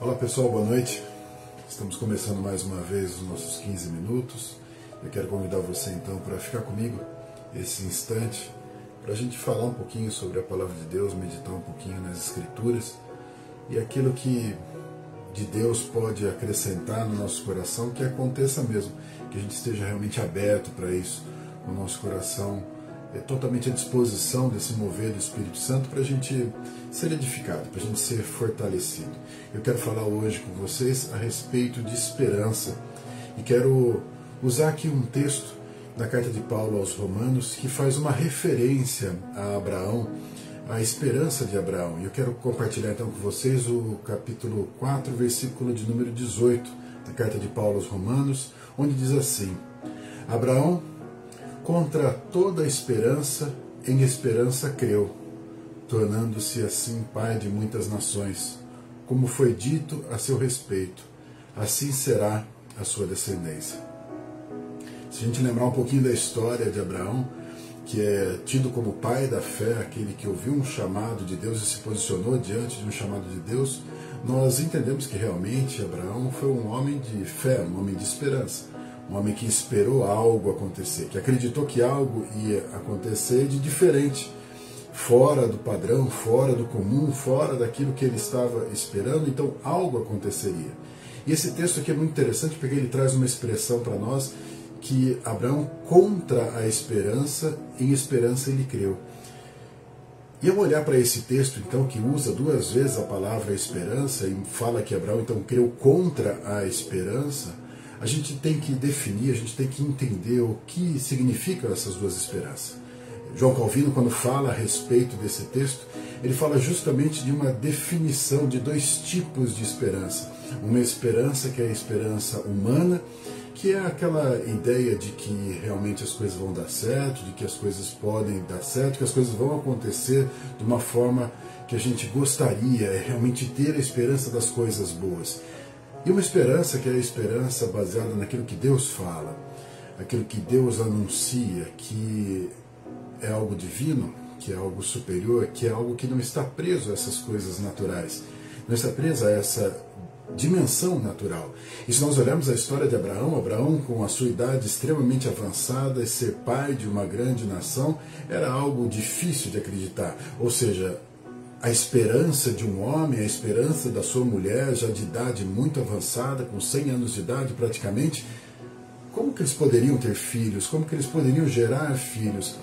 Olá pessoal, boa noite. Estamos começando mais uma vez os nossos 15 minutos. Eu quero convidar você então para ficar comigo esse instante para a gente falar um pouquinho sobre a palavra de Deus, meditar um pouquinho nas Escrituras e aquilo que de Deus pode acrescentar no nosso coração, que aconteça mesmo, que a gente esteja realmente aberto para isso, o nosso coração é totalmente à disposição desse mover do Espírito Santo para a gente ser edificado, para a gente ser fortalecido. Eu quero falar hoje com vocês a respeito de esperança e quero usar aqui um texto da carta de Paulo aos Romanos que faz uma referência a Abraão, a esperança de Abraão. E eu quero compartilhar então com vocês o capítulo 4, versículo de número 18 da carta de Paulo aos Romanos, onde diz assim: Abraão Contra toda esperança, em esperança creu, tornando-se assim pai de muitas nações, como foi dito a seu respeito, assim será a sua descendência. Se a gente lembrar um pouquinho da história de Abraão, que é tido como pai da fé, aquele que ouviu um chamado de Deus e se posicionou diante de um chamado de Deus, nós entendemos que realmente Abraão foi um homem de fé, um homem de esperança um homem que esperou algo acontecer, que acreditou que algo ia acontecer de diferente, fora do padrão, fora do comum, fora daquilo que ele estava esperando, então algo aconteceria. E esse texto aqui é muito interessante porque ele traz uma expressão para nós que Abraão, contra a esperança, em esperança ele creu. E ao olhar para esse texto, então, que usa duas vezes a palavra esperança e fala que Abraão, então, creu contra a esperança, a gente tem que definir, a gente tem que entender o que significam essas duas esperanças. João Calvino, quando fala a respeito desse texto, ele fala justamente de uma definição de dois tipos de esperança. Uma esperança que é a esperança humana, que é aquela ideia de que realmente as coisas vão dar certo, de que as coisas podem dar certo, que as coisas vão acontecer de uma forma que a gente gostaria, é realmente ter a esperança das coisas boas. E uma esperança que é a esperança baseada naquilo que Deus fala, aquilo que Deus anuncia, que é algo divino, que é algo superior, que é algo que não está preso a essas coisas naturais, não está preso a essa dimensão natural. E se nós olharmos a história de Abraão, Abraão com a sua idade extremamente avançada e ser pai de uma grande nação era algo difícil de acreditar. Ou seja, a esperança de um homem, a esperança da sua mulher, já de idade muito avançada, com 100 anos de idade praticamente, como que eles poderiam ter filhos? Como que eles poderiam gerar filhos?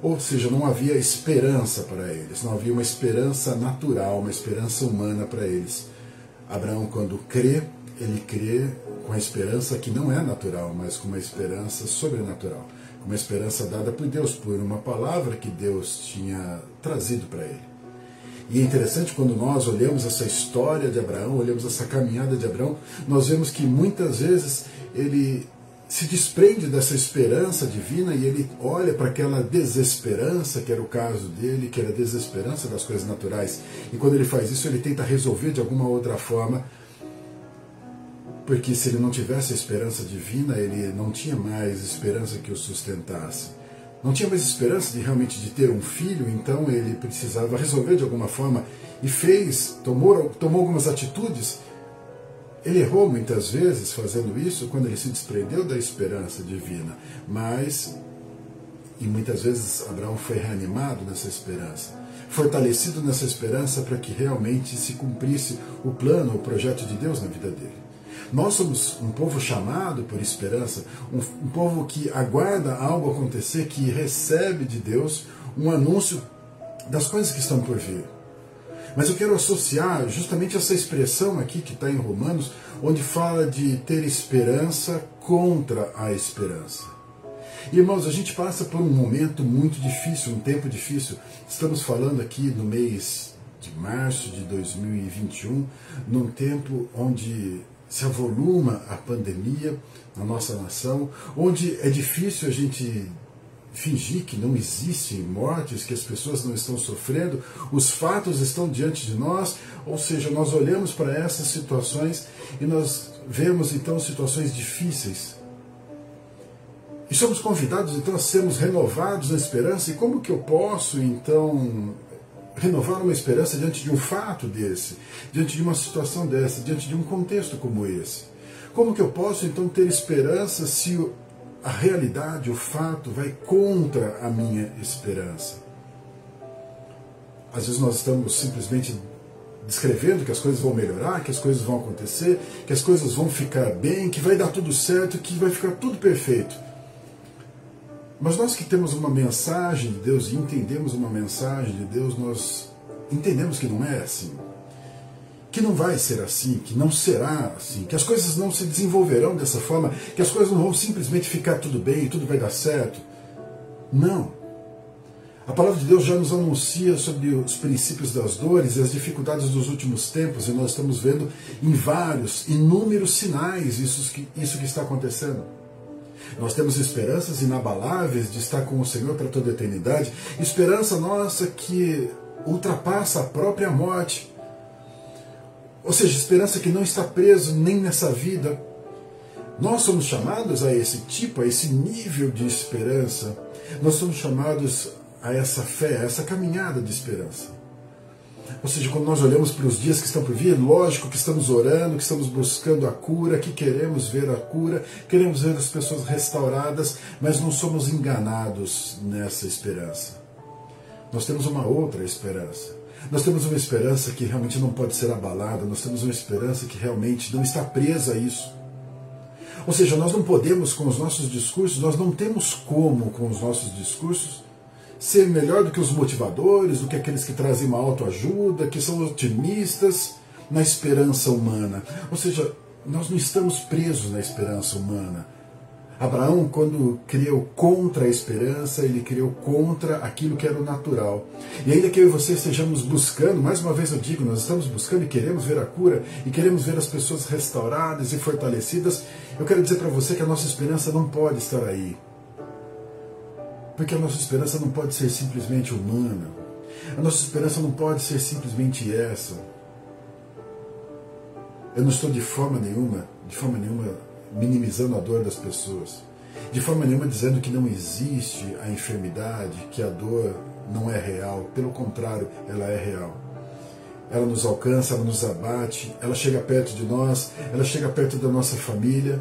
Ou seja, não havia esperança para eles, não havia uma esperança natural, uma esperança humana para eles. Abraão, quando crê, ele crê com a esperança que não é natural, mas com uma esperança sobrenatural, uma esperança dada por Deus, por uma palavra que Deus tinha trazido para ele. E é interessante quando nós olhamos essa história de Abraão, olhamos essa caminhada de Abraão, nós vemos que muitas vezes ele se desprende dessa esperança divina e ele olha para aquela desesperança, que era o caso dele, que era a desesperança das coisas naturais. E quando ele faz isso, ele tenta resolver de alguma outra forma, porque se ele não tivesse a esperança divina, ele não tinha mais esperança que o sustentasse não tinha mais esperança de realmente de ter um filho, então ele precisava resolver de alguma forma e fez, tomou, tomou algumas atitudes. Ele errou muitas vezes fazendo isso quando ele se desprendeu da esperança divina, mas e muitas vezes Abraão foi reanimado nessa esperança, fortalecido nessa esperança para que realmente se cumprisse o plano, o projeto de Deus na vida dele. Nós somos um povo chamado por esperança, um, um povo que aguarda algo acontecer, que recebe de Deus um anúncio das coisas que estão por vir. Mas eu quero associar justamente essa expressão aqui que está em Romanos, onde fala de ter esperança contra a esperança. Irmãos, a gente passa por um momento muito difícil, um tempo difícil. Estamos falando aqui no mês de março de 2021, num tempo onde se avoluma a pandemia na nossa nação, onde é difícil a gente fingir que não existem mortes, que as pessoas não estão sofrendo, os fatos estão diante de nós, ou seja, nós olhamos para essas situações e nós vemos então situações difíceis. E somos convidados então a sermos renovados na esperança, e como que eu posso então renovar uma esperança diante de um fato desse, diante de uma situação dessa, diante de um contexto como esse? Como que eu posso então ter esperança se a realidade, o fato, vai contra a minha esperança? Às vezes nós estamos simplesmente descrevendo que as coisas vão melhorar, que as coisas vão acontecer, que as coisas vão ficar bem, que vai dar tudo certo, que vai ficar tudo perfeito. Mas nós que temos uma mensagem de Deus e entendemos uma mensagem de Deus, nós entendemos que não é assim. Que não vai ser assim, que não será assim, que as coisas não se desenvolverão dessa forma, que as coisas não vão simplesmente ficar tudo bem tudo vai dar certo. Não. A palavra de Deus já nos anuncia sobre os princípios das dores e as dificuldades dos últimos tempos, e nós estamos vendo em vários, inúmeros sinais isso que, isso que está acontecendo. Nós temos esperanças inabaláveis de estar com o Senhor para toda a eternidade, esperança nossa que ultrapassa a própria morte. Ou seja, esperança que não está preso nem nessa vida. Nós somos chamados a esse tipo, a esse nível de esperança. Nós somos chamados a essa fé, a essa caminhada de esperança. Ou seja, quando nós olhamos para os dias que estão por vir, lógico que estamos orando, que estamos buscando a cura, que queremos ver a cura, queremos ver as pessoas restauradas, mas não somos enganados nessa esperança. Nós temos uma outra esperança. Nós temos uma esperança que realmente não pode ser abalada, nós temos uma esperança que realmente não está presa a isso. Ou seja, nós não podemos, com os nossos discursos, nós não temos como, com os nossos discursos, ser melhor do que os motivadores, do que aqueles que trazem uma autoajuda, que são otimistas na esperança humana. Ou seja, nós não estamos presos na esperança humana. Abraão, quando criou contra a esperança, ele criou contra aquilo que era o natural. E ainda que eu e você estejamos buscando, mais uma vez eu digo, nós estamos buscando e queremos ver a cura, e queremos ver as pessoas restauradas e fortalecidas, eu quero dizer para você que a nossa esperança não pode estar aí. Porque a nossa esperança não pode ser simplesmente humana. A nossa esperança não pode ser simplesmente essa. Eu não estou de forma nenhuma, de forma nenhuma, minimizando a dor das pessoas. De forma nenhuma dizendo que não existe a enfermidade, que a dor não é real. Pelo contrário, ela é real. Ela nos alcança, ela nos abate, ela chega perto de nós, ela chega perto da nossa família.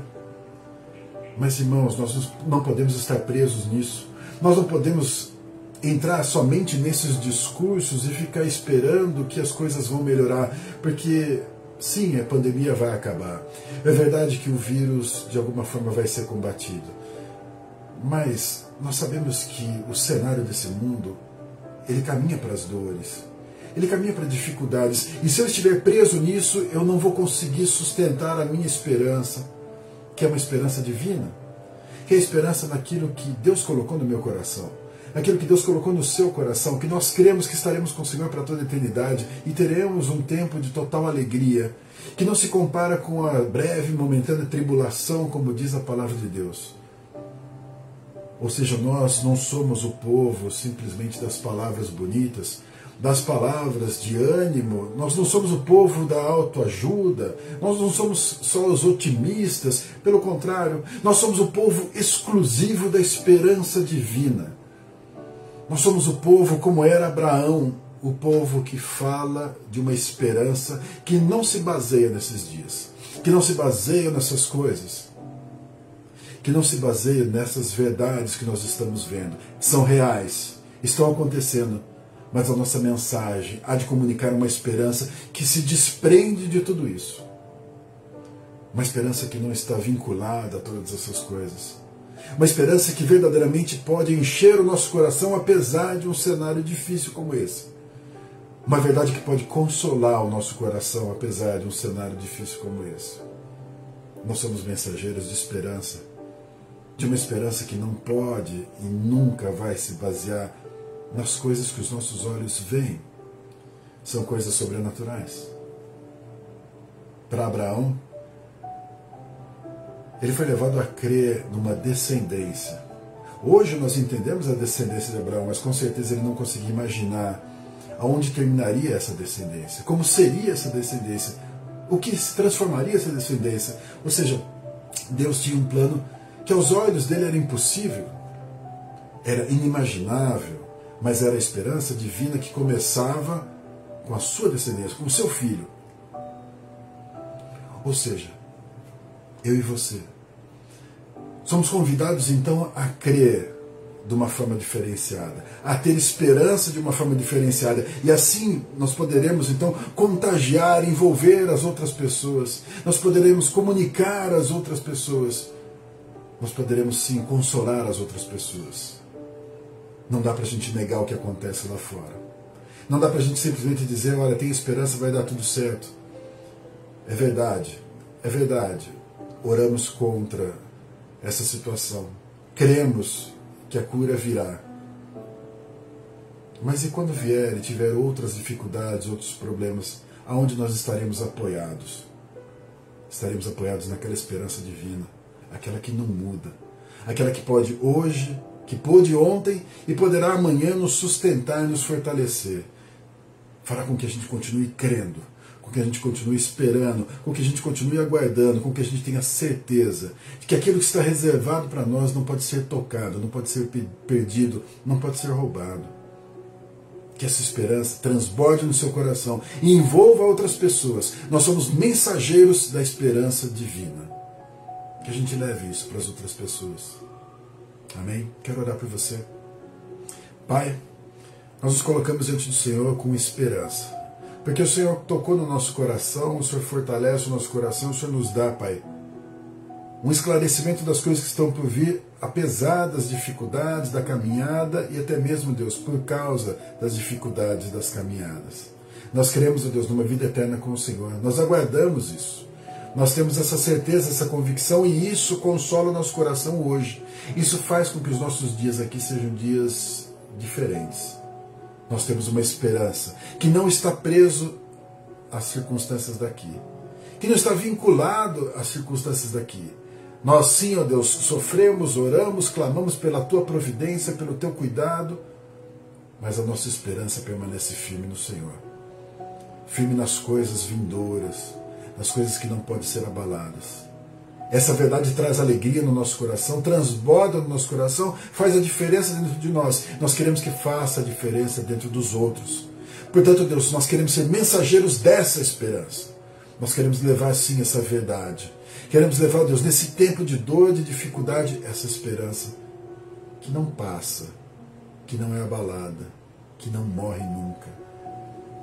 Mas, irmãos, nós não podemos estar presos nisso. Nós não podemos entrar somente nesses discursos e ficar esperando que as coisas vão melhorar, porque sim, a pandemia vai acabar. É verdade que o vírus de alguma forma vai ser combatido. Mas nós sabemos que o cenário desse mundo, ele caminha para as dores. Ele caminha para dificuldades. E se eu estiver preso nisso, eu não vou conseguir sustentar a minha esperança, que é uma esperança divina que é a esperança naquilo que Deus colocou no meu coração, naquilo que Deus colocou no seu coração, que nós cremos que estaremos com o Senhor para toda a eternidade e teremos um tempo de total alegria, que não se compara com a breve, momentânea tribulação, como diz a palavra de Deus. Ou seja, nós não somos o povo simplesmente das palavras bonitas, das palavras de ânimo, nós não somos o povo da autoajuda, nós não somos só os otimistas, pelo contrário, nós somos o povo exclusivo da esperança divina. Nós somos o povo como era Abraão, o povo que fala de uma esperança que não se baseia nesses dias, que não se baseia nessas coisas, que não se baseia nessas verdades que nós estamos vendo. São reais, estão acontecendo mas a nossa mensagem há de comunicar uma esperança que se desprende de tudo isso. Uma esperança que não está vinculada a todas essas coisas. Uma esperança que verdadeiramente pode encher o nosso coração apesar de um cenário difícil como esse. Uma verdade que pode consolar o nosso coração apesar de um cenário difícil como esse. Nós somos mensageiros de esperança, de uma esperança que não pode e nunca vai se basear nas coisas que os nossos olhos veem. São coisas sobrenaturais. Para Abraão, ele foi levado a crer numa descendência. Hoje nós entendemos a descendência de Abraão, mas com certeza ele não conseguia imaginar aonde terminaria essa descendência, como seria essa descendência, o que se transformaria essa descendência. Ou seja, Deus tinha um plano que aos olhos dele era impossível, era inimaginável, mas era a esperança divina que começava com a sua descendência, com o seu filho. Ou seja, eu e você. Somos convidados então a crer de uma forma diferenciada, a ter esperança de uma forma diferenciada. E assim nós poderemos então contagiar, envolver as outras pessoas, nós poderemos comunicar às outras pessoas, nós poderemos sim consolar as outras pessoas. Não dá para a gente negar o que acontece lá fora. Não dá para a gente simplesmente dizer, olha, tem esperança, vai dar tudo certo. É verdade, é verdade. Oramos contra essa situação. Cremos que a cura virá. Mas e quando vier e tiver outras dificuldades, outros problemas, aonde nós estaremos apoiados? Estaremos apoiados naquela esperança divina, aquela que não muda, aquela que pode hoje, que pôde ontem e poderá amanhã nos sustentar e nos fortalecer. Fará com que a gente continue crendo, com que a gente continue esperando, com que a gente continue aguardando, com que a gente tenha certeza de que aquilo que está reservado para nós não pode ser tocado, não pode ser perdido, não pode ser roubado. Que essa esperança transborde no seu coração e envolva outras pessoas. Nós somos mensageiros da esperança divina. Que a gente leve isso para as outras pessoas. Amém? Quero orar por você. Pai, nós nos colocamos diante do Senhor com esperança porque o Senhor tocou no nosso coração, o Senhor fortalece o nosso coração, o Senhor nos dá, Pai, um esclarecimento das coisas que estão por vir, apesar das dificuldades da caminhada e até mesmo, Deus, por causa das dificuldades das caminhadas. Nós queremos, Deus, numa vida eterna com o Senhor. Nós aguardamos isso. Nós temos essa certeza, essa convicção e isso consola o nosso coração hoje. Isso faz com que os nossos dias aqui sejam dias diferentes nós temos uma esperança que não está preso às circunstâncias daqui, que não está vinculado às circunstâncias daqui. Nós, sim, ó Deus, sofremos, oramos, clamamos pela tua providência, pelo teu cuidado, mas a nossa esperança permanece firme no Senhor. Firme nas coisas vindouras, nas coisas que não podem ser abaladas. Essa verdade traz alegria no nosso coração, transborda no nosso coração, faz a diferença dentro de nós. Nós queremos que faça a diferença dentro dos outros. Portanto, Deus, nós queremos ser mensageiros dessa esperança. Nós queremos levar sim essa verdade. Queremos levar, Deus, nesse tempo de dor, de dificuldade, essa esperança que não passa, que não é abalada, que não morre nunca.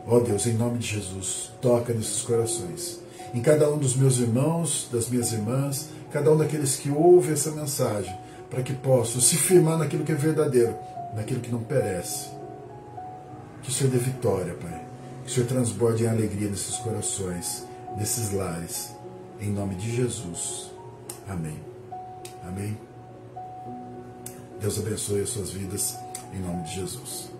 Ó oh, Deus, em nome de Jesus, toca nesses corações em cada um dos meus irmãos, das minhas irmãs, cada um daqueles que ouve essa mensagem, para que possam se firmar naquilo que é verdadeiro, naquilo que não perece. Que o Senhor dê vitória, Pai. Que o Senhor transborde em alegria nesses corações, nesses lares. Em nome de Jesus. Amém. Amém. Deus abençoe as suas vidas. Em nome de Jesus.